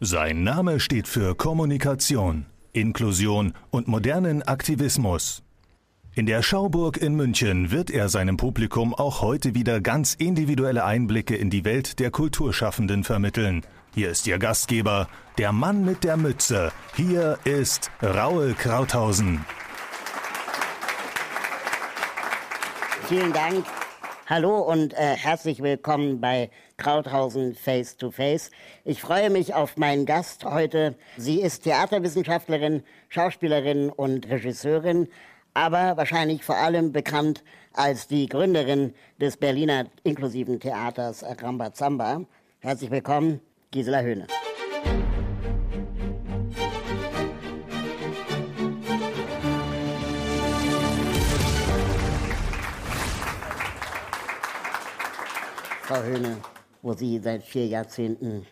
Sein Name steht für Kommunikation, Inklusion und modernen Aktivismus. In der Schauburg in München wird er seinem Publikum auch heute wieder ganz individuelle Einblicke in die Welt der Kulturschaffenden vermitteln. Hier ist Ihr Gastgeber, der Mann mit der Mütze. Hier ist Raul Krauthausen. Vielen Dank. Hallo und äh, herzlich willkommen bei Krauthausen Face to Face. Ich freue mich auf meinen Gast heute. Sie ist Theaterwissenschaftlerin, Schauspielerin und Regisseurin, aber wahrscheinlich vor allem bekannt als die Gründerin des Berliner inklusiven Theaters Rambazamba. Herzlich willkommen, Gisela Höhne. Frau Höhne, wo Sie seit vier Jahrzehnten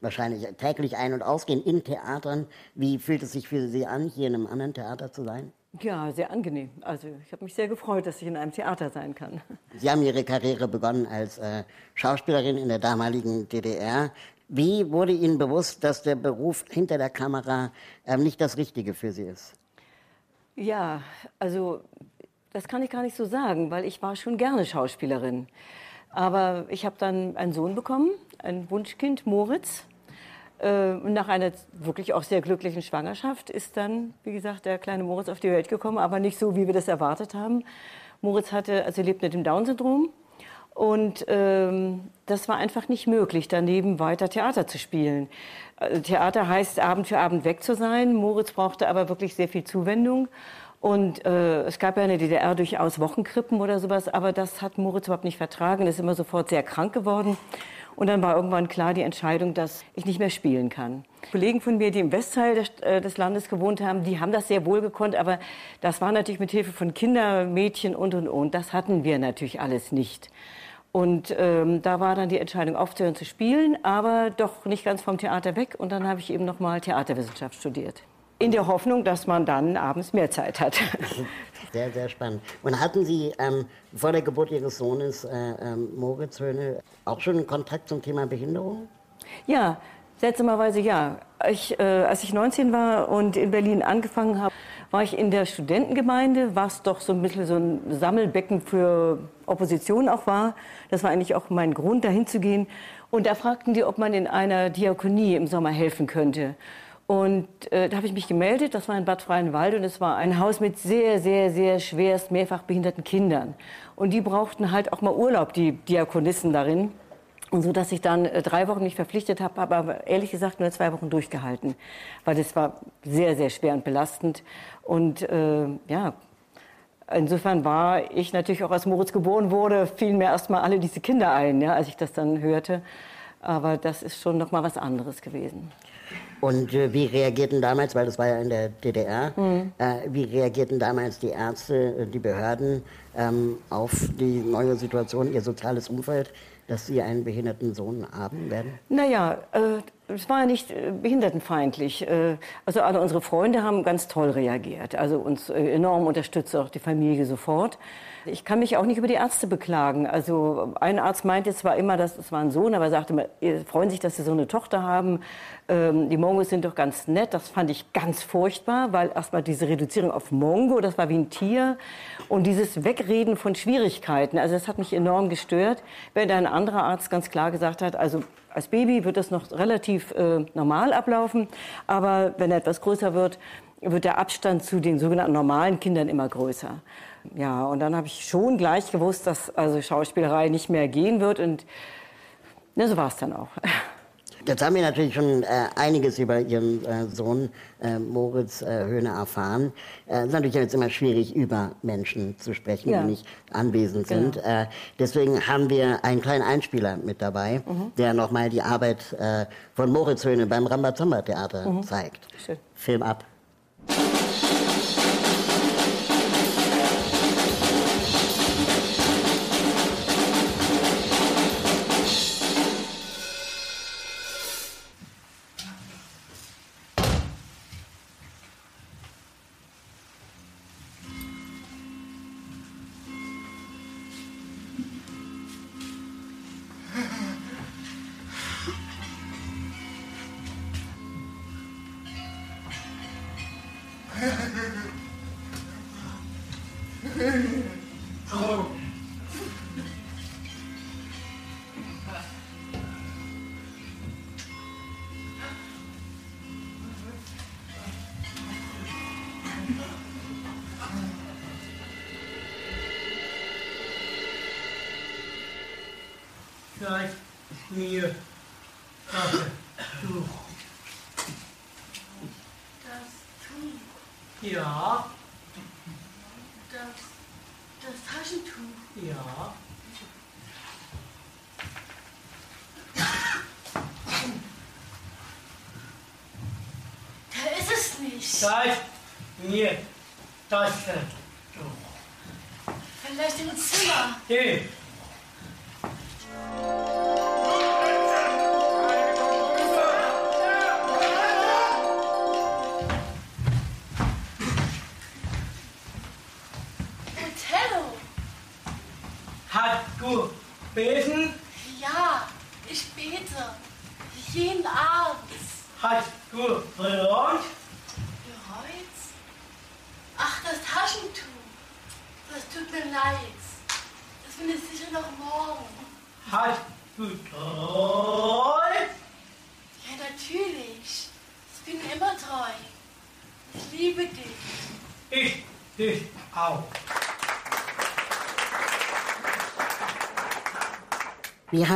wahrscheinlich täglich ein- und ausgehen in Theatern. Wie fühlt es sich für Sie an, hier in einem anderen Theater zu sein? Ja, sehr angenehm. Also ich habe mich sehr gefreut, dass ich in einem Theater sein kann. Sie haben Ihre Karriere begonnen als äh, Schauspielerin in der damaligen DDR. Wie wurde Ihnen bewusst, dass der Beruf hinter der Kamera äh, nicht das Richtige für Sie ist? Ja, also das kann ich gar nicht so sagen, weil ich war schon gerne Schauspielerin. Aber ich habe dann einen Sohn bekommen, ein Wunschkind, Moritz. Äh, nach einer wirklich auch sehr glücklichen Schwangerschaft ist dann, wie gesagt, der kleine Moritz auf die Welt gekommen, aber nicht so, wie wir das erwartet haben. Moritz hatte, also lebt mit dem Down-Syndrom. Und ähm, das war einfach nicht möglich, daneben weiter Theater zu spielen. Also Theater heißt, Abend für Abend weg zu sein. Moritz brauchte aber wirklich sehr viel Zuwendung. Und äh, es gab ja in der DDR durchaus Wochenkrippen oder sowas, aber das hat Moritz überhaupt nicht vertragen, ist immer sofort sehr krank geworden. Und dann war irgendwann klar die Entscheidung, dass ich nicht mehr spielen kann. Kollegen von mir, die im Westteil des, äh, des, Landes gewohnt haben, die haben das sehr wohl gekonnt, aber das war natürlich mit Hilfe von Kindern, Mädchen und und und. Das hatten wir natürlich alles nicht. Und ähm, da war dann die Entscheidung aufzuhören zu spielen, aber doch nicht ganz vom Theater weg. Und dann habe ich eben noch mal Theaterwissenschaft studiert in der Hoffnung, dass man dann abends mehr Zeit hat. Sehr, sehr spannend. Und hatten Sie ähm, vor der Geburt Ihres Sohnes äh, ähm, Moritz Höhne auch schon Kontakt zum Thema Behinderung? Ja, seltsamerweise ja. Ich, äh, als ich 19 war und in Berlin angefangen habe, war ich in der Studentengemeinde, was doch so ein bisschen so ein Sammelbecken für Opposition auch war. Das war eigentlich auch mein Grund, dahin zu gehen. Und da fragten die, ob man in einer Diakonie im Sommer helfen könnte. Und äh, da habe ich mich gemeldet, das war in Bad Freienwald und es war ein Haus mit sehr, sehr, sehr schwerst mehrfach behinderten Kindern. Und die brauchten halt auch mal Urlaub, die Diakonissen darin. Und so, dass ich dann äh, drei Wochen mich verpflichtet habe, habe aber ehrlich gesagt nur zwei Wochen durchgehalten, weil das war sehr, sehr schwer und belastend. Und äh, ja, insofern war ich natürlich auch als Moritz geboren wurde, fielen mir erstmal alle diese Kinder ein, ja, als ich das dann hörte. Aber das ist schon noch mal was anderes gewesen. Und äh, wie reagierten damals, weil das war ja in der DDR, mhm. äh, wie reagierten damals die Ärzte, äh, die Behörden ähm, auf die neue Situation, ihr soziales Umfeld, dass sie einen behinderten Sohn haben werden? Naja, äh, es war ja nicht äh, behindertenfeindlich. Äh, also alle unsere Freunde haben ganz toll reagiert, also uns äh, enorm unterstützt, auch die Familie sofort. Ich kann mich auch nicht über die Ärzte beklagen. Also ein Arzt meinte zwar immer, dass es war ein Sohn, aber er sagte, immer, ihr freuen sich, dass sie so eine Tochter haben. Ähm, die Mongos sind doch ganz nett. Das fand ich ganz furchtbar, weil erstmal diese Reduzierung auf Mongo, das war wie ein Tier. Und dieses Wegreden von Schwierigkeiten, also das hat mich enorm gestört. Während ein anderer Arzt ganz klar gesagt hat, also als Baby wird das noch relativ äh, normal ablaufen, aber wenn er etwas größer wird, wird der Abstand zu den sogenannten normalen Kindern immer größer. Ja, und dann habe ich schon gleich gewusst, dass also Schauspielerei nicht mehr gehen wird und na, so war es dann auch. Jetzt haben wir natürlich schon äh, einiges über Ihren äh, Sohn äh, Moritz äh, Höhne erfahren. Äh, es ist natürlich jetzt immer schwierig, über Menschen zu sprechen, ja. die nicht anwesend sind. Genau. Äh, deswegen haben wir einen kleinen Einspieler mit dabei, mhm. der nochmal die Arbeit von Moritz Höhne beim Rambazamba Theater mhm. zeigt. Schön. Film ab. Zeig mir das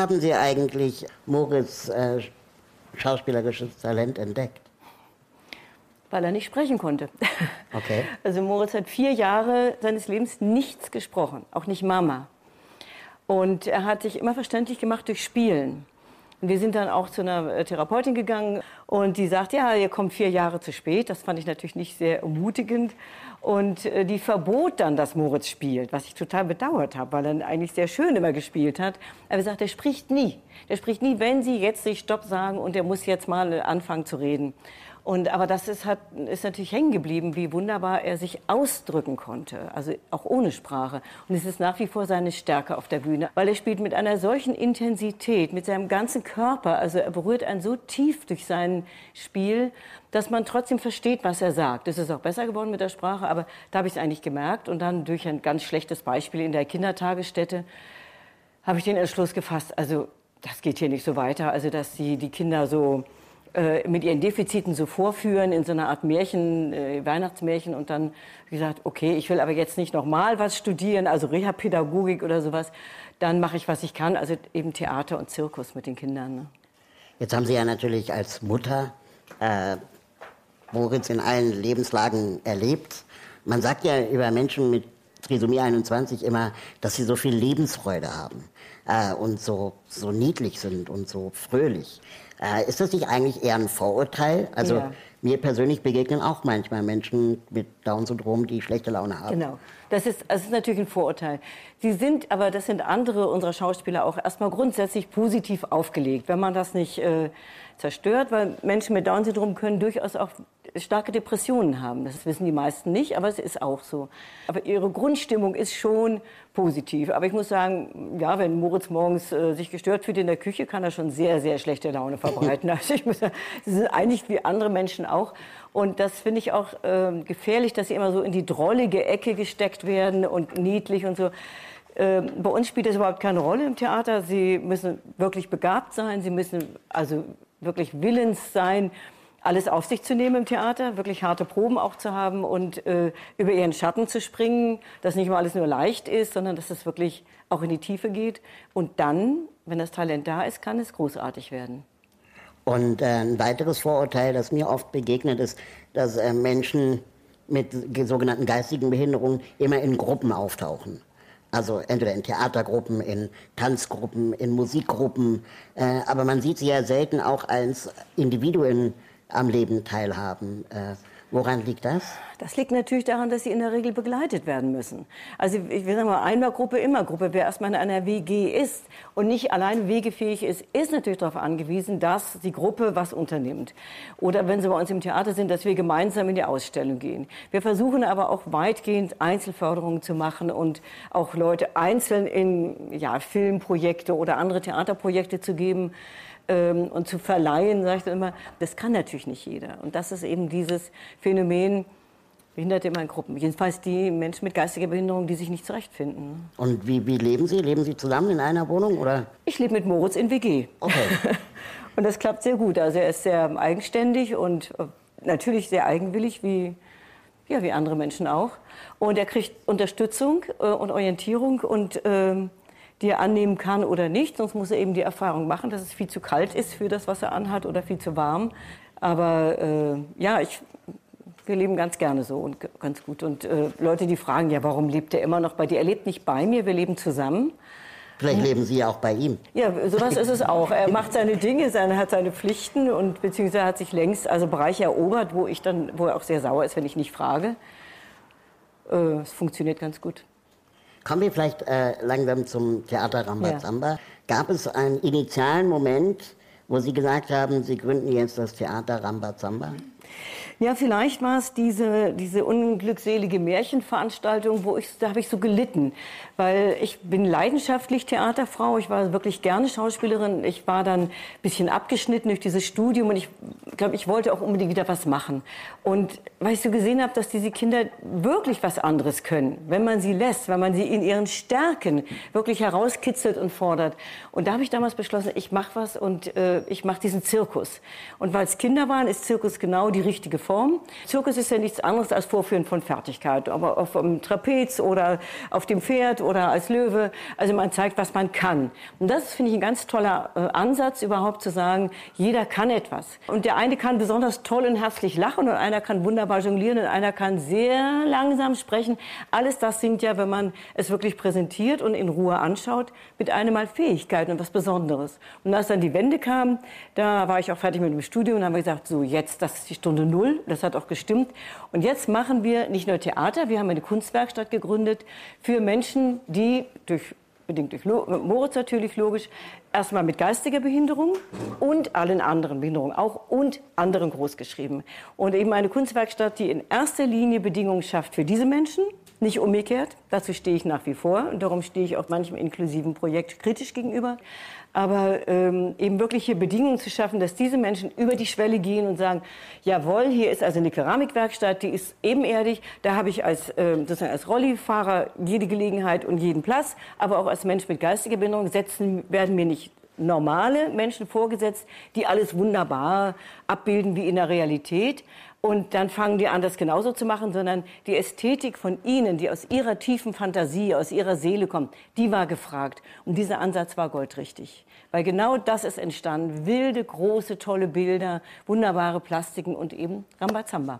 haben Sie eigentlich Moritz äh, schauspielerisches Talent entdeckt? weil er nicht sprechen konnte. Okay. Also Moritz hat vier Jahre seines Lebens nichts gesprochen, auch nicht Mama. Und er hat sich immer verständlich gemacht durch Spielen. Und wir sind dann auch zu einer äh, Therapeutin gegangen und die sagt, ja, ihr kommt vier Jahre zu spät. Das fand ich natürlich nicht sehr ermutigend. Und äh, die verbot dann, dass Moritz spielt, was ich total bedauert habe, weil er eigentlich sehr schön immer gespielt hat. Aber er sagt, er spricht nie. Der spricht nie, wenn Sie jetzt sich Stopp sagen und er muss jetzt mal anfangen zu reden. Und, aber das ist, hat, ist natürlich hängen geblieben, wie wunderbar er sich ausdrücken konnte, also auch ohne Sprache. Und es ist nach wie vor seine Stärke auf der Bühne, weil er spielt mit einer solchen Intensität, mit seinem ganzen Körper. Also er berührt einen so tief durch sein Spiel, dass man trotzdem versteht, was er sagt. Es ist auch besser geworden mit der Sprache, aber da habe ich es eigentlich gemerkt. Und dann durch ein ganz schlechtes Beispiel in der Kindertagesstätte habe ich den Entschluss gefasst, also das geht hier nicht so weiter, also dass die, die Kinder so äh, mit ihren Defiziten so vorführen in so einer Art Märchen, äh, Weihnachtsmärchen und dann gesagt, okay, ich will aber jetzt nicht nochmal was studieren, also Reha-Pädagogik oder sowas, dann mache ich, was ich kann, also eben Theater und Zirkus mit den Kindern. Ne? Jetzt haben Sie ja natürlich als Mutter äh, Moritz in allen Lebenslagen erlebt. Man sagt ja über Menschen mit Trisomie 21 immer, dass sie so viel Lebensfreude haben äh, und so, so niedlich sind und so fröhlich. Äh, ist das nicht eigentlich eher ein Vorurteil? Also Ja. mir persönlich begegnen auch manchmal Menschen mit Down-Syndrom, die schlechte Laune haben. Genau. Das ist, das ist natürlich ein Vorurteil. Sie sind, aber das sind andere unserer Schauspieler auch erstmal grundsätzlich positiv aufgelegt, wenn man das nicht äh, zerstört, weil Menschen mit Down-Syndrom können durchaus auch starke Depressionen haben. Das wissen die meisten nicht, aber es ist auch so. Aber ihre Grundstimmung ist schon positiv. Aber ich muss sagen, ja, wenn Moritz morgens äh, sich gestört fühlt in der Küche, kann er schon sehr, sehr schlechte Laune verbreiten. Also ich muss sagen, sie sind eigentlich wie andere Menschen auch. Und das finde ich auch ähm, gefährlich, dass sie immer so in die drollige Ecke gesteckt werden und niedlich und so. Ähm, bei uns spielt das überhaupt keine Rolle im Theater. Sie müssen wirklich begabt sein, sie müssen also wirklich willens sein, alles auf sich zu nehmen im Theater, wirklich harte Proben auch zu haben und äh, über ihren Schatten zu springen, dass nicht immer alles nur leicht ist, sondern dass es wirklich auch in die Tiefe geht. Und dann, wenn das Talent da ist, kann es großartig werden. Und äh, ein weiteres Vorurteil, das mir oft begegnet, ist, dass äh, Menschen mit ge- sogenannten geistigen Behinderungen immer in Gruppen auftauchen. Also entweder in Theatergruppen, in Tanzgruppen, in Musikgruppen. Äh, aber man sieht sie ja selten auch als Individuen am Leben teilhaben. Äh, woran liegt das? Das liegt natürlich daran, dass sie in der Regel begleitet werden müssen. Also ich will sagen mal, einmal Gruppe, immer Gruppe. Wer erstmal in einer WG ist und nicht alleine wegefähig ist, ist natürlich darauf angewiesen, dass die Gruppe was unternimmt. Oder wenn sie bei uns im Theater sind, dass wir gemeinsam in die Ausstellung gehen. Wir versuchen aber auch weitgehend Einzelförderungen zu machen und auch Leute einzeln in ja, Filmprojekte oder andere Theaterprojekte zu geben ähm, und zu verleihen, sage ich dann immer, das kann natürlich nicht jeder. Und das ist eben dieses Phänomen, Behinderte immer in Gruppen. Jedenfalls die Menschen mit geistiger Behinderung, die sich nicht zurechtfinden. Und wie, wie leben Sie? Leben Sie zusammen in einer Wohnung oder? Ich lebe mit Moritz in WG. Okay. und das klappt sehr gut. Also er ist sehr eigenständig und äh, natürlich sehr eigenwillig, wie, ja, wie andere Menschen auch. Und er kriegt Unterstützung äh, und Orientierung und ähm, die er annehmen kann oder nicht. Sonst muss er eben die Erfahrung machen, dass es viel zu kalt ist für das, was er anhat oder viel zu warm. Aber äh, ja, ich, wir leben ganz gerne so und ganz gut. Und äh, Leute, die fragen, ja, warum lebt er immer noch bei dir? Er lebt nicht bei mir, wir leben zusammen. Vielleicht leben Sie ja auch bei ihm. Ja, sowas ist es auch. Er macht seine Dinge, seine, hat seine Pflichten und beziehungsweise hat sich längst also Bereiche erobert, wo ich dann, wo er auch sehr sauer ist, wenn ich nicht frage. Äh, es funktioniert ganz gut. Kommen wir vielleicht äh, langsam zum Theater Rambazamba. Ja. Gab es einen initialen Moment, wo Sie gesagt haben, Sie gründen jetzt das Theater Rambazamba? Ja, vielleicht war es diese, diese unglückselige Märchenveranstaltung, wo ich, da habe ich so gelitten, weil ich bin leidenschaftlich Theaterfrau, ich war wirklich gerne Schauspielerin, ich war dann ein bisschen abgeschnitten durch dieses Studium und ich glaube, ich wollte auch unbedingt wieder was machen. Und weil ich so gesehen habe, dass diese Kinder wirklich was anderes können, wenn man sie lässt, wenn man sie in ihren Stärken wirklich herauskitzelt und fordert. Und da habe ich damals beschlossen, ich mache was und äh, ich mache diesen Zirkus. Und weil es Kinder waren, ist Zirkus genau die richtige Form. Zirkus ist ja nichts anderes als Vorführen von Fertigkeit, aber auf dem Trapez oder auf dem Pferd oder als Löwe. Also man zeigt, was man kann. Und das finde ich ein ganz toller äh, Ansatz, überhaupt zu sagen, jeder kann etwas. Und der eine kann besonders toll und herzlich lachen und einer kann wunderbar jonglieren und einer kann sehr langsam sprechen. Alles das sind ja, wenn man es wirklich präsentiert und in Ruhe anschaut, mit einem mal Fähigkeiten und was Besonderes. Und als dann die Wende kam, da war ich auch fertig mit dem Studium und haben gesagt, so jetzt, das ist die Stunde Null. Das hat auch gestimmt. Und jetzt machen wir nicht nur Theater, wir haben eine Kunstwerkstatt gegründet für Menschen, die durch bedingt durch Moritz natürlich logisch, erstmal mit geistiger Behinderung und allen anderen Behinderungen auch und anderen großgeschrieben. Und eben eine Kunstwerkstatt, die in erster Linie Bedingungen schafft für diese Menschen, nicht umgekehrt. Dazu stehe ich nach wie vor. Und darum stehe ich auch manchem inklusiven Projekt kritisch gegenüber. Aber ähm, eben wirklich hier Bedingungen zu schaffen, dass diese Menschen über die Schwelle gehen und sagen, jawohl, hier ist also eine Keramikwerkstatt, die ist ebenerdig, da habe ich als, äh, sozusagen als Rollifahrer jede Gelegenheit und jeden Platz, aber auch als Mensch mit geistiger Behinderung setzen, werden mir nicht normale Menschen vorgesetzt, die alles wunderbar abbilden wie in der Realität, und dann fangen die an, das genauso zu machen, sondern die Ästhetik von ihnen, die aus ihrer tiefen Fantasie, aus ihrer Seele kommt, die war gefragt. Und dieser Ansatz war goldrichtig. Weil genau das ist entstanden. Wilde, große, tolle Bilder, wunderbare Plastiken und eben Rambazamba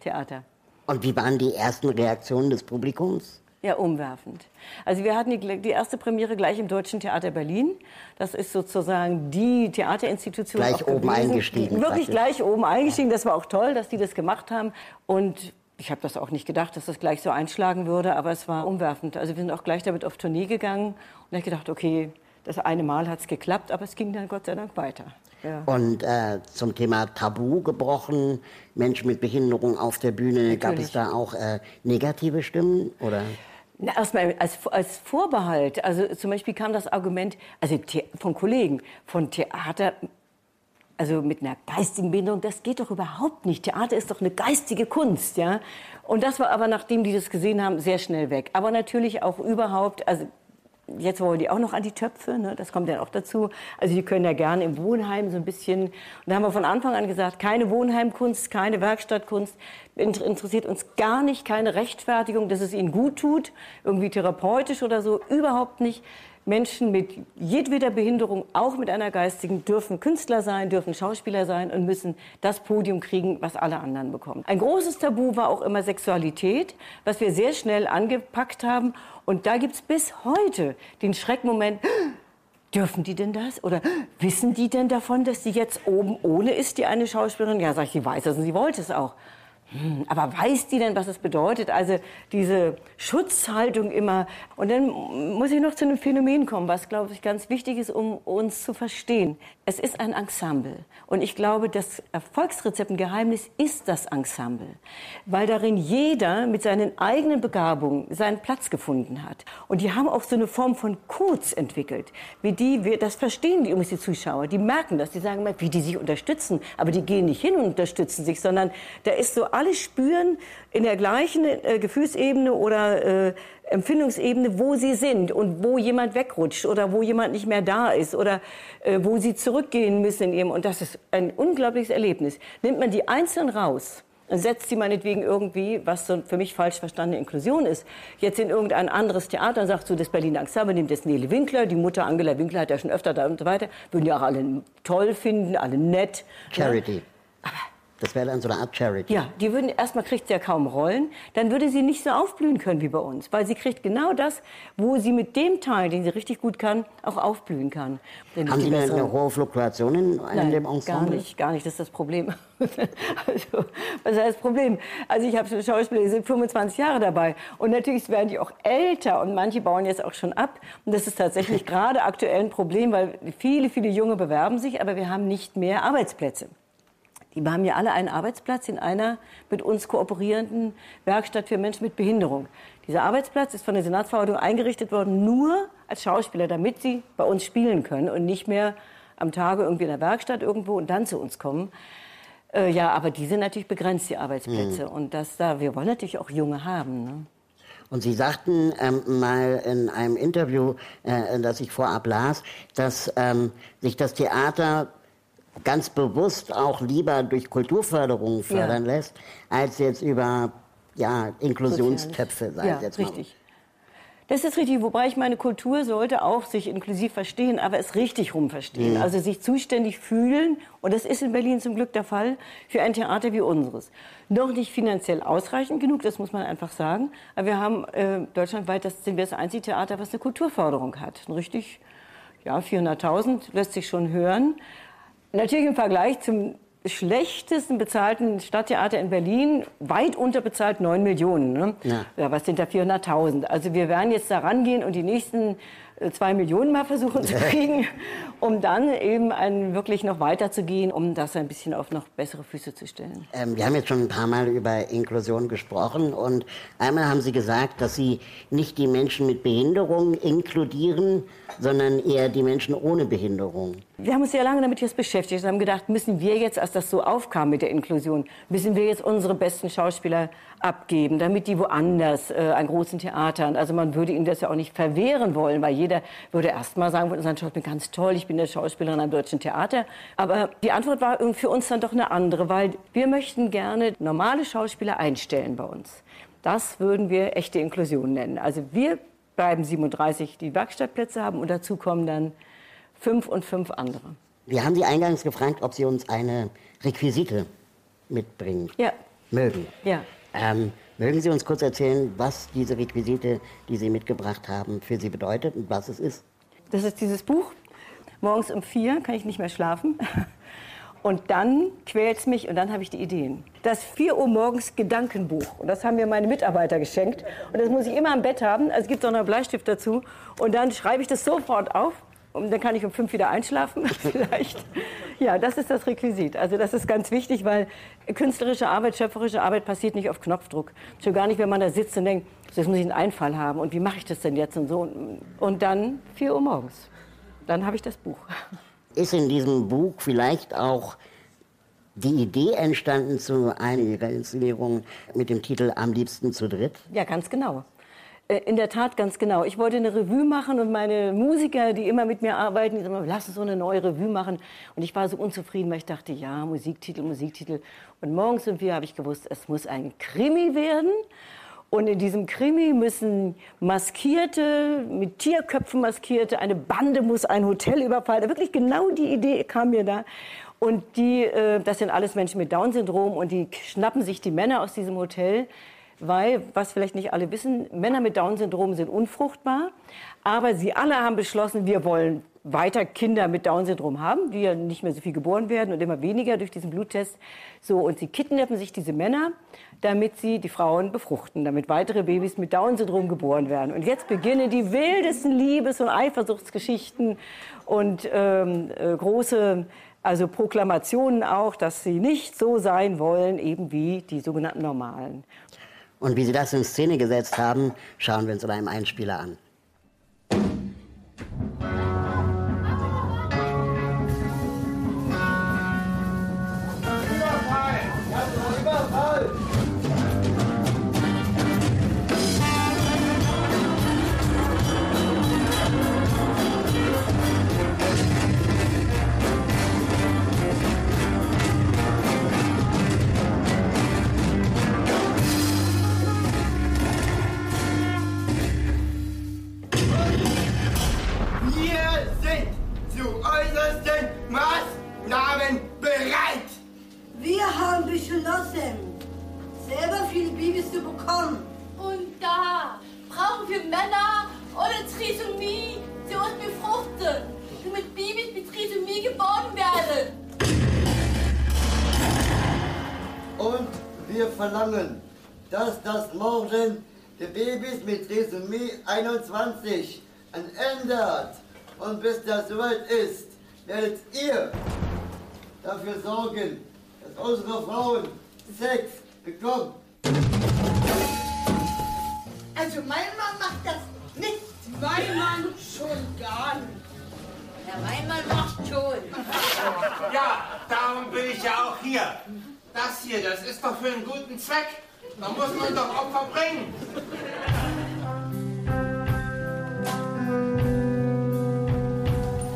Theater. Und wie waren die ersten Reaktionen des Publikums? Ja, umwerfend. Also wir hatten die, die, erste Premiere gleich im Deutschen Theater Berlin. Das ist sozusagen die Theaterinstitution. Gleich oben gewesen. eingestiegen. Wirklich gleich oben eingestiegen. Das war auch toll, dass die das gemacht haben. Und ich habe das auch nicht gedacht, dass das gleich so einschlagen würde, aber es war umwerfend. Also wir sind auch gleich damit auf Tournee gegangen und ich gedacht, okay, das eine Mal hat es geklappt, aber es ging dann Gott sei Dank weiter. Ja. Und äh, zum Thema Tabu gebrochen, Menschen mit Behinderung auf der Bühne, Natürlich. gab es da auch äh, negative Stimmen? Oder? Na, erstmal als, als Vorbehalt. Also zum Beispiel kam das Argument, also von Kollegen, von Theater, also mit einer geistigen Behinderung, das geht doch überhaupt nicht. Theater ist doch eine geistige Kunst, ja. Und das war aber, nachdem die das gesehen haben, sehr schnell weg. Aber natürlich auch überhaupt, also Jetzt wollen die auch noch an die Töpfe, ne? das kommt dann auch dazu. Also die können ja gerne im Wohnheim so ein bisschen. Und da haben wir von Anfang an gesagt, keine Wohnheimkunst, keine Werkstattkunst, interessiert uns gar nicht, keine Rechtfertigung, dass es ihnen gut tut, irgendwie therapeutisch oder so, überhaupt nicht. Menschen mit jedweder Behinderung, auch mit einer geistigen, dürfen Künstler sein, dürfen Schauspieler sein und müssen das Podium kriegen, was alle anderen bekommen. Ein großes Tabu war auch immer Sexualität, was wir sehr schnell angepackt haben. Und da gibt es bis heute den Schreckmoment, Dürfen die denn das? Oder wissen die denn davon, dass sie jetzt oben ohne ist, die eine Schauspielerin? Ja, sag ich, sie weiß es und sie wollte es auch. Hm, aber weiß die denn, was es bedeutet? Also diese Schutzhaltung immer. Und dann muss ich noch zu einem Phänomen kommen, was, glaube ich, ganz wichtig ist, um uns zu verstehen. Es ist ein Ensemble. Und ich glaube, das Erfolgsrezept, ein Geheimnis ist das Ensemble. Weil darin jeder mit seinen eigenen Begabungen seinen Platz gefunden hat. Und die haben auch so eine Form von Codes entwickelt. Wie die, wir, das verstehen die übrigens die Zuschauer. Die merken das. Die sagen immer, wie die sich unterstützen. Aber die gehen nicht hin und unterstützen sich, sondern da ist so alle spüren in der gleichen äh, Gefühlsebene oder äh, Empfindungsebene, wo sie sind und wo jemand wegrutscht oder wo jemand nicht mehr da ist oder äh, wo sie zurückgehen müssen in ihrem. Und das ist ein unglaubliches Erlebnis. Nimmt man die einzeln raus, und setzt sie meinetwegen irgendwie, was so für mich falsch verstandene Inklusion ist, jetzt in irgendein anderes Theater und sagt so, das Berliner Ensemble nimmt jetzt Nele Winkler, die Mutter Angela Winkler hat ja schon öfter da und so weiter, würden ja auch alle toll finden, alle nett. Charity. Ja. Aber Das wäre dann so eine Art Charity. ja, die würden erstmal kriegt sie ja kaum Rollen, dann würde sie nicht so aufblühen können wie bei uns, weil sie kriegt genau das, wo sie mit dem Teil, den sie richtig gut kann, auch aufblühen kann. Denn Haben Sie eine, eine hohe Fluktuation in, in Nein, dem gar Ensemble? nicht, gar nicht. Das ist das Problem. also, was heißt das Problem? Also ich habe Schauspieler, die sind 25 Jahre dabei und natürlich werden die auch älter und manche bauen jetzt auch schon ab. Und das ist tatsächlich gerade aktuell ein Problem, weil viele, viele Junge bewerben sich, aber wir haben nicht mehr Arbeitsplätze. Die haben ja alle einen Arbeitsplatz in einer mit uns kooperierenden Werkstatt für Menschen mit Behinderung. Dieser Arbeitsplatz ist von der Senatsverwaltung eingerichtet worden, nur als Schauspieler, damit sie bei uns spielen können und nicht mehr am Tage irgendwie in der Werkstatt irgendwo und dann zu uns kommen. Äh, ja, aber die sind natürlich begrenzt, die Arbeitsplätze. Und das da, wir wollen natürlich auch Junge haben. Ne? Und Sie sagten ähm, mal in einem Interview, äh, das ich vorab las, dass ähm, sich das Theater ganz bewusst auch lieber durch Kulturförderung fördern lässt, als jetzt über ja, Inklusionstöpfe, sag Ja, ich jetzt mal. richtig. Das ist richtig, wobei ich meine Kultur sollte auch sich inklusiv verstehen, aber es richtig rum verstehen. Mhm. Also sich zuständig fühlen, und das ist in Berlin zum Glück der Fall, für ein Theater wie unseres. Noch nicht finanziell ausreichend genug, das muss man einfach sagen, aber wir haben äh, deutschlandweit, das sind wir das einzige Theater, was eine Kulturförderung hat. Ein Richtig, ja, 400.000 lässt sich schon hören. Natürlich im Vergleich zum schlechtesten bezahlten Stadttheater in Berlin, weit unterbezahlt 9 Millionen. Ne? Ja. was sind da 400.000? Also wir werden jetzt da rangehen und die nächsten zwei Millionen mal versuchen zu kriegen, um dann eben ein, wirklich noch weiterzugehen, um das ein bisschen auf noch bessere Füße zu stellen. Ähm, wir haben jetzt schon ein paar Mal über Inklusion gesprochen und einmal haben Sie gesagt, dass Sie nicht die Menschen mit Behinderung inkludieren, sondern eher die Menschen ohne Behinderung. Wir haben uns sehr lange damit jetzt beschäftigt und haben gedacht, müssen wir jetzt, als das so aufkam mit der Inklusion, müssen wir jetzt unsere besten Schauspieler abgeben, damit die woanders äh, an großen Theatern, also man würde ihnen das ja auch nicht verwehren wollen, weil jeder würde erst mal sagen, von unseren Schauspielern, ganz toll, ich bin der Schauspielerin am Deutschen Theater. Aber die Antwort war für uns dann doch eine andere, weil wir möchten gerne normale Schauspieler einstellen bei uns. Das würden wir echte Inklusion nennen. Also wir bleiben 37, die Werkstattplätze haben und dazu kommen dann fünf und fünf andere. Wir haben Sie eingangs gefragt, ob Sie uns eine Requisite mitbringen Ja, mögen. ja. Ähm, mögen Sie uns kurz erzählen, was diese Requisite, die Sie mitgebracht haben, für Sie bedeutet und was es ist? Das ist dieses Buch. Morgens um vier kann ich nicht mehr schlafen. Und dann quält es mich und dann habe ich die Ideen. Das 4 Uhr morgens Gedankenbuch. Und das haben mir meine Mitarbeiter geschenkt. Und das muss ich immer im Bett haben. Also es gibt auch noch einen Bleistift dazu. Und dann schreibe ich das sofort auf. Und dann kann ich um fünf wieder einschlafen, vielleicht. Ja, das ist das Requisit. Also das ist ganz wichtig, weil künstlerische Arbeit, schöpferische Arbeit passiert nicht auf Knopfdruck. Schon gar nicht, wenn man da sitzt und denkt, so, jetzt muss ich einen Einfall haben. Und wie mache ich das denn jetzt und so. Und dann 4 Uhr morgens. Dann habe ich das Buch. Ist in diesem Buch vielleicht auch die Idee entstanden zu einer Ihrer Inszenierungen mit dem Titel Am liebsten zu dritt? Ja, ganz genau. Äh, In der Tat ganz genau. Ich wollte eine Revue machen und meine Musiker, die immer mit mir arbeiten, die sagen, lass uns so eine neue Revue machen. Und ich war so unzufrieden, weil ich dachte, ja, Musiktitel, Musiktitel. Und morgens um vier habe ich gewusst, es muss ein Krimi werden. Und in diesem Krimi müssen Maskierte, mit Tierköpfen maskierte, eine Bande muss ein Hotel überfallen. Wirklich genau die Idee kam mir da. Und die, äh, das sind alles Menschen mit Down-Syndrom und die schnappen sich die Männer aus diesem Hotel, weil, was vielleicht nicht alle wissen, Männer mit Down-Syndrom sind unfruchtbar. Aber sie alle haben beschlossen, wir wollen weiter Kinder mit Down-Syndrom haben, die ja nicht mehr so viel geboren werden und immer weniger durch diesen Bluttest. So, und sie kidnappen sich diese Männer, damit sie die Frauen befruchten, damit weitere Babys mit Down-Syndrom geboren werden. Und jetzt beginnen die wildesten Liebes- und Eifersuchtsgeschichten und ähm, äh, große also Proklamationen auch, dass sie nicht so sein wollen, eben wie die sogenannten Normalen. Und wie Sie das in Szene gesetzt haben, schauen wir uns in einem Einspieler an. Babys zu bekommen. Und da brauchen wir Männer ohne Trisomie, die uns befruchten, damit Babys mit Trisomie geboren werden. Und wir verlangen, dass das Morgen der Babys mit Trisomie 21 ein Ende hat. Und bis das soweit ist, werdet ihr dafür sorgen, dass unsere Frauen Sex bekommen. Also mein Mann macht das nicht. Mein Mann schon gar nicht. Herr Weinmann macht schon. Ja, darum bin ich ja auch hier. Das hier, das ist doch für einen guten Zweck. Da muss man doch Opfer bringen.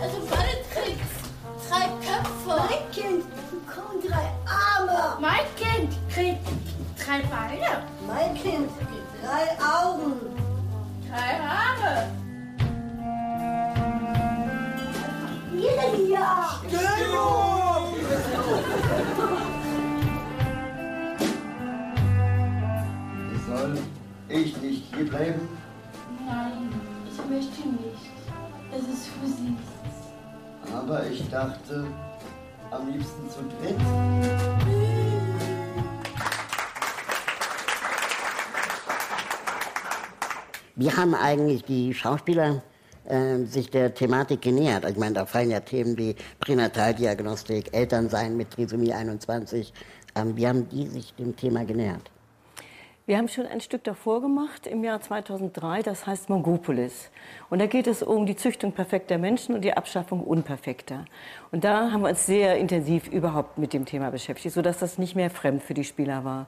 Also meine Tricks. Drei Köpfe. Mein Kind bekommt drei Arme. Mein Kind kriegt drei Beine. Dachte, am liebsten zu dritt. Wie haben eigentlich die Schauspieler äh, sich der Thematik genähert? Ich meine, da fallen ja Themen wie Pränataldiagnostik, Elternsein mit Trisomie 21. Ähm, wie haben die sich dem Thema genähert? Wir haben schon ein Stück davor gemacht im Jahr 2003, das heißt Mongopolis. Und da geht es um die Züchtung perfekter Menschen und die Abschaffung unperfekter. Und da haben wir uns sehr intensiv überhaupt mit dem Thema beschäftigt, sodass das nicht mehr fremd für die Spieler war.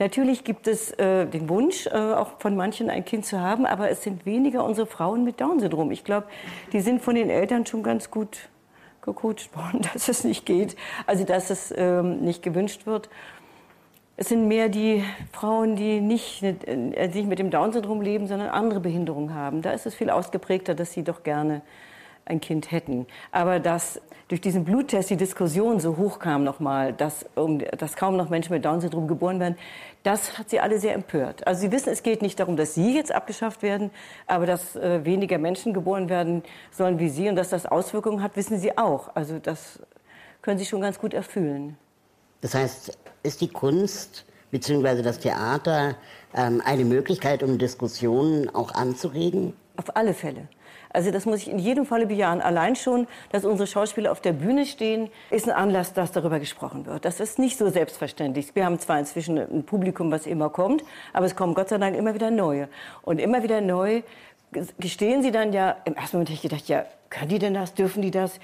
Natürlich gibt es äh, den Wunsch, äh, auch von manchen ein Kind zu haben, aber es sind weniger unsere Frauen mit Down-Syndrom. Ich glaube, die sind von den Eltern schon ganz gut gecoacht worden, dass es nicht geht, also dass es ähm, nicht gewünscht wird. Es sind mehr die Frauen, die nicht, äh, nicht mit dem Down-Syndrom leben, sondern andere Behinderungen haben. Da ist es viel ausgeprägter, dass sie doch gerne ein Kind hätten. Aber dass durch diesen Bluttest die Diskussion so hoch kam nochmal, dass, dass kaum noch Menschen mit Down-Syndrom geboren werden, das hat sie alle sehr empört. Also Sie wissen, es geht nicht darum, dass Sie jetzt abgeschafft werden, aber dass äh, weniger Menschen geboren werden sollen wie Sie und dass das Auswirkungen hat, wissen Sie auch. Also das können Sie schon ganz gut erfüllen. Das heißt, ist die Kunst bzw. das Theater ähm, eine Möglichkeit, um Diskussionen auch anzuregen? Auf alle Fälle. Also das muss ich in jedem Falle bejahen. Allein schon, dass unsere Schauspieler auf der Bühne stehen, ist ein Anlass, dass darüber gesprochen wird. Das ist nicht so selbstverständlich. Wir haben zwar inzwischen ein Publikum, was immer kommt, aber es kommen Gott sei Dank immer wieder neue. Und immer wieder neu gestehen sie dann ja, im ersten Moment habe ich gedacht, ja, können die denn das, dürfen die das?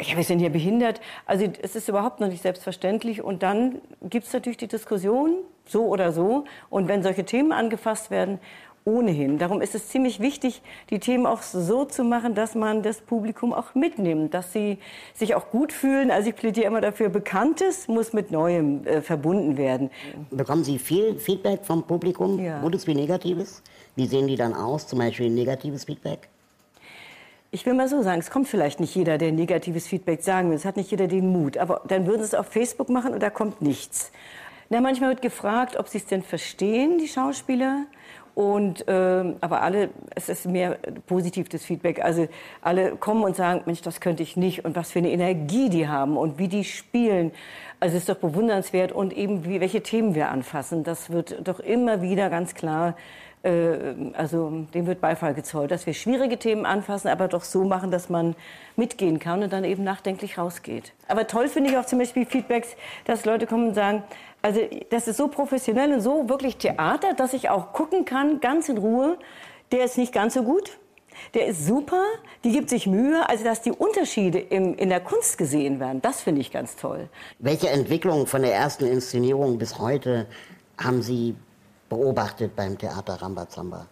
Ja, wir sind hier behindert. Also es ist überhaupt noch nicht selbstverständlich. Und dann gibt es natürlich die Diskussion, so oder so. Und wenn solche Themen angefasst werden, ohnehin. Darum ist es ziemlich wichtig, die Themen auch so zu machen, dass man das Publikum auch mitnimmt, dass sie sich auch gut fühlen. Also ich plädiere immer dafür, Bekanntes muss mit Neuem äh, verbunden werden. Bekommen Sie viel Feedback vom Publikum, Ja. Gutes wie Negatives? Wie sehen die dann aus, zum Beispiel negatives Feedback? Ich will mal so sagen, es kommt vielleicht nicht jeder, der negatives Feedback sagen will. Es hat nicht jeder den Mut. Aber dann würden sie es auf Facebook machen und da kommt nichts. Na, manchmal wird gefragt, ob sie es denn verstehen, die Schauspieler. Und, ähm, aber alle, es ist mehr positiv das Feedback. Also alle kommen und sagen, Mensch, das könnte ich nicht. Und was für eine Energie die haben und wie die spielen. Also es ist doch bewundernswert. Und eben, wie, welche Themen wir anfassen. Das wird doch immer wieder ganz klar also dem wird Beifall gezollt, dass wir schwierige Themen anfassen, aber doch so machen, dass man mitgehen kann und dann eben nachdenklich rausgeht. Aber toll finde ich auch zum Beispiel Feedbacks, dass Leute kommen und sagen, also das ist so professionell und so wirklich Theater, dass ich auch gucken kann, ganz in Ruhe. Der ist nicht ganz so gut. Der ist super, die gibt sich Mühe, also dass die Unterschiede im, in der Kunst gesehen werden, das finde ich ganz toll. Welche Entwicklung von der ersten Inszenierung bis heute haben Sie beobachtet beim Theater Rambazamba?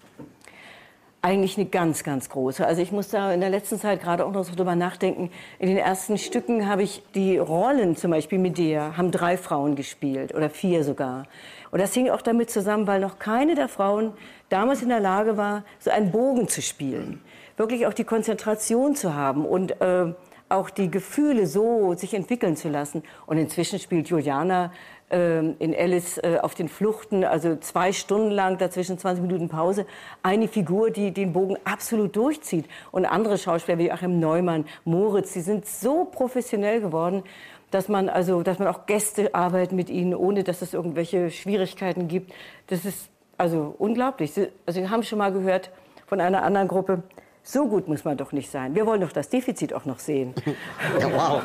Eigentlich eine ganz, ganz große. Also ich muss da in der letzten Zeit gerade auch noch so drüber nachdenken. In den ersten Stücken habe ich die Rollen, zum Beispiel Medea, haben drei Frauen gespielt oder vier sogar. Und das hing auch damit zusammen, weil noch keine der Frauen damals in der Lage war, so einen Bogen zu spielen. Wirklich auch die Konzentration zu haben und äh, auch die Gefühle so sich entwickeln zu lassen. Und inzwischen spielt Juliana in Alice äh, auf den Fluchten, also zwei Stunden lang, dazwischen 20 Minuten Pause, eine Figur, die den Bogen absolut durchzieht. Und andere Schauspieler wie Achim Neumann, Moritz, die sind so professionell geworden, dass man also, dass man auch Gäste arbeitet mit ihnen, ohne dass es irgendwelche Schwierigkeiten gibt. Das ist also unglaublich. Sie, also wir haben schon mal gehört von einer anderen Gruppe, so gut muss man doch nicht sein. Wir wollen doch das Defizit auch noch sehen. Ja, wow.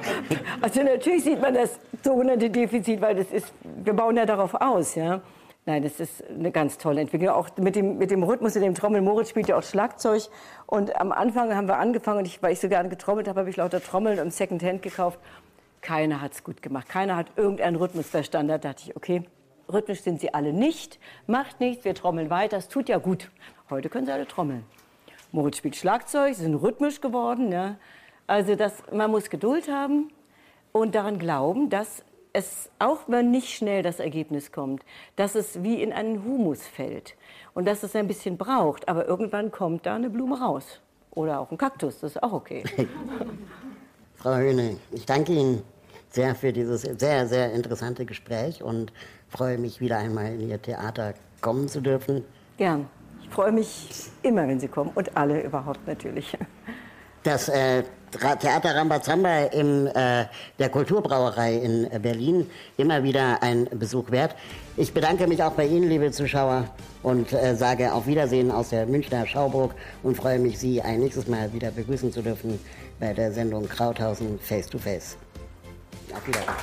Also natürlich sieht man das sogenannte Defizit, weil das ist, wir bauen ja darauf aus, ja. Nein, das ist eine ganz tolle Entwicklung. Auch mit dem, mit dem Rhythmus, in dem Trommel. Moritz spielt ja auch Schlagzeug. Und am Anfang haben wir angefangen, und ich, weil ich so gerne getrommelt habe, habe ich lauter Trommeln im Secondhand gekauft. Keiner hat es gut gemacht. Keiner hat irgendeinen Rhythmus verstanden. Da dachte ich, okay, rhythmisch sind sie alle nicht. Macht nichts, wir trommeln weiter. Es tut ja gut. Heute können sie alle trommeln. Moritz spielt Schlagzeug, sie sind rhythmisch geworden. Ja. Also das, man muss Geduld haben und daran glauben, dass es, auch wenn nicht schnell das Ergebnis kommt, dass es wie in einen Humus fällt und dass es ein bisschen braucht. Aber irgendwann kommt da eine Blume raus. Oder auch ein Kaktus, das ist auch okay. Frau Höhne, ich danke Ihnen sehr für dieses sehr, sehr interessante Gespräch und freue mich wieder einmal in Ihr Theater kommen zu dürfen. Gern. Ich freue mich immer, wenn Sie kommen und alle überhaupt natürlich. Das äh, Theater Rambazamba in äh, der Kulturbrauerei in Berlin immer wieder ein Besuch wert. Ich bedanke mich auch bei Ihnen, liebe Zuschauer, und äh, sage auf Wiedersehen aus der Münchner Schauburg und freue mich, Sie ein nächstes Mal wieder begrüßen zu dürfen bei der Sendung Krauthausen Face to Face. Auf Wiedersehen.